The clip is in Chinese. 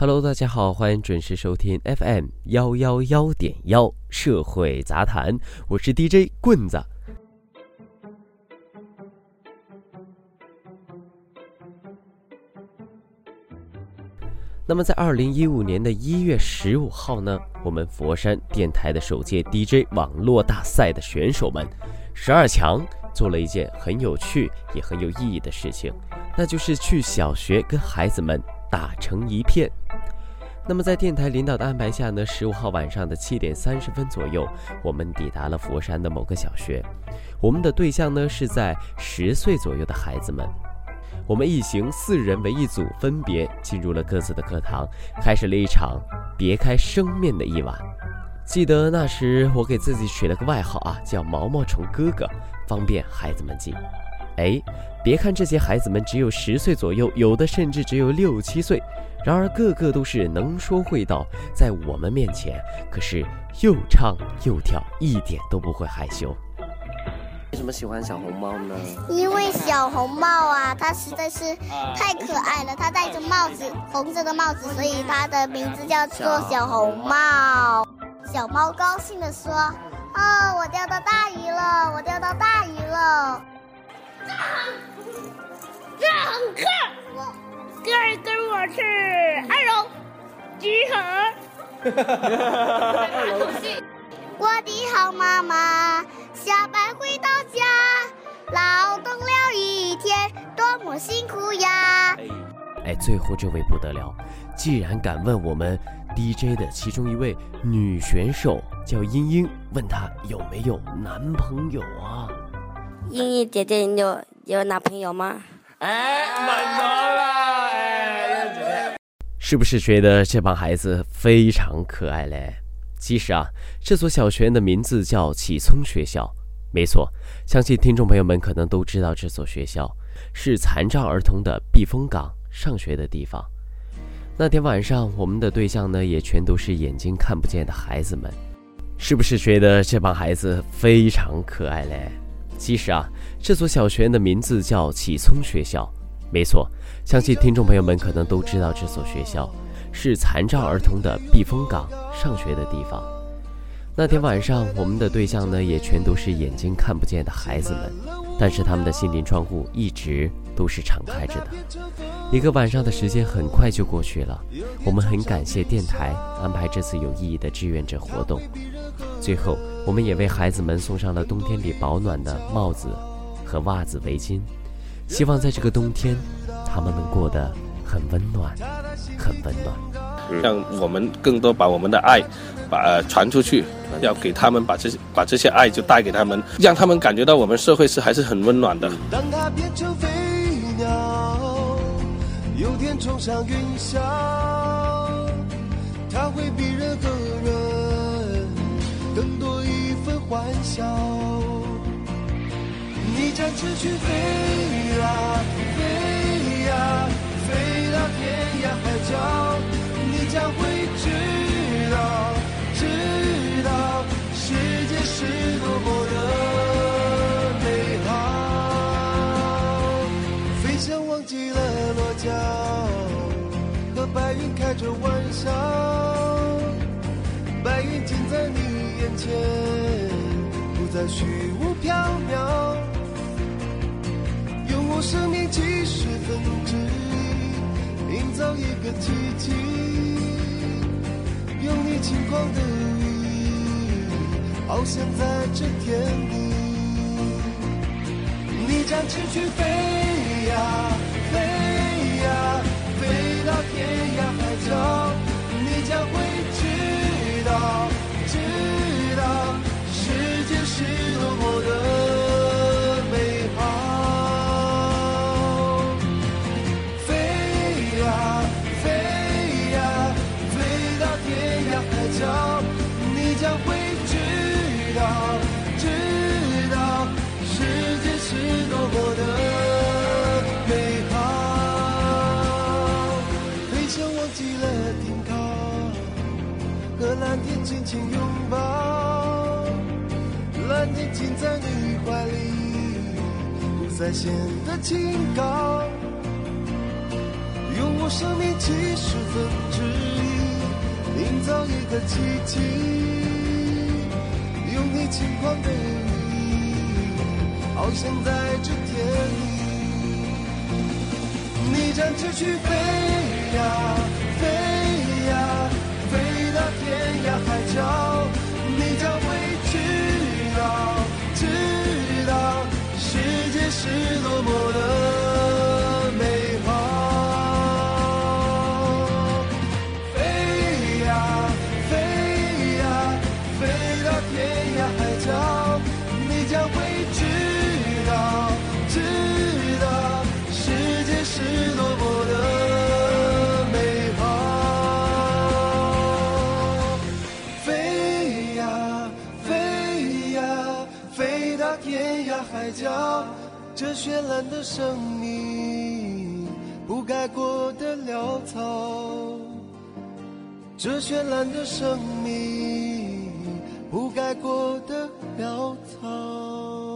Hello，大家好，欢迎准时收听 FM 幺幺幺点幺社会杂谈，我是 DJ 棍子。那么，在二零一五年的一月十五号呢，我们佛山电台的首届 DJ 网络大赛的选手们，十二强做了一件很有趣也很有意义的事情，那就是去小学跟孩子们打成一片。那么，在电台领导的安排下呢，十五号晚上的七点三十分左右，我们抵达了佛山的某个小学，我们的对象呢是在十岁左右的孩子们。我们一行四人为一组，分别进入了各自的课堂，开始了一场别开生面的一晚。记得那时我给自己取了个外号啊，叫毛毛虫哥哥，方便孩子们记。哎，别看这些孩子们只有十岁左右，有的甚至只有六七岁，然而个个都是能说会道，在我们面前可是又唱又跳，一点都不会害羞。为什么喜欢小红帽呢？因为小红帽啊，它实在是太可爱了。它戴着帽子，红色的帽子，所以它的名字叫做小红帽。小猫高兴地说：“哦，我钓到大鱼了！我钓到大鱼了！”上课，第二跟我去二楼，集合。我的好妈妈。下班回到家，劳动了一天，多么辛苦呀！哎，最后这位不得了，既然敢问我们 DJ 的其中一位女选手叫英英，问她有没有男朋友啊？英英姐姐，你有有男朋友吗？哎，满足了，哎，英姐姐，是不是觉得这帮孩子非常可爱嘞？其实啊，这所小学的名字叫启聪学校，没错，相信听众朋友们可能都知道这所学校是残障儿童的避风港，上学的地方。那天晚上，我们的对象呢，也全都是眼睛看不见的孩子们，是不是觉得这帮孩子非常可爱嘞？其实啊，这所小学的名字叫启聪学校，没错，相信听众朋友们可能都知道这所学校。是残障儿童的避风港，上学的地方。那天晚上，我们的对象呢，也全都是眼睛看不见的孩子们，但是他们的心灵窗户一直都是敞开着的。一个晚上的时间很快就过去了，我们很感谢电台安排这次有意义的志愿者活动。最后，我们也为孩子们送上了冬天里保暖的帽子和袜子、围巾，希望在这个冬天，他们能过得很温暖。很温暖，让我们更多把我们的爱，把传出去，要给他们把这把这些爱就带给他们，让他们感觉到我们社会是还是很温暖的。当它变成飞鸟，有天冲上云霄，你展翅去飞呀，飞呀，飞到天涯。海角，你将会知道，知道世界是多么的美好。飞翔忘记了落脚，和白云开着玩笑，白云近在你眼前，不再虚无缥缈。生命几十分之一。营造一个奇迹，用你轻狂的羽翱翔在这天地。你展翅去飞呀，飞呀，飞到天涯海角，你将会知道，知紧紧拥抱，蓝天紧在你怀里，不再显得清高。用我生命七十分之一，营造一个奇迹，用你轻狂的羽翱翔在这天里。你展翅去飞呀飞，海角，你将会知道，知道世界是绚烂的生命不该过得潦草。这绚烂的生命不该过得潦草。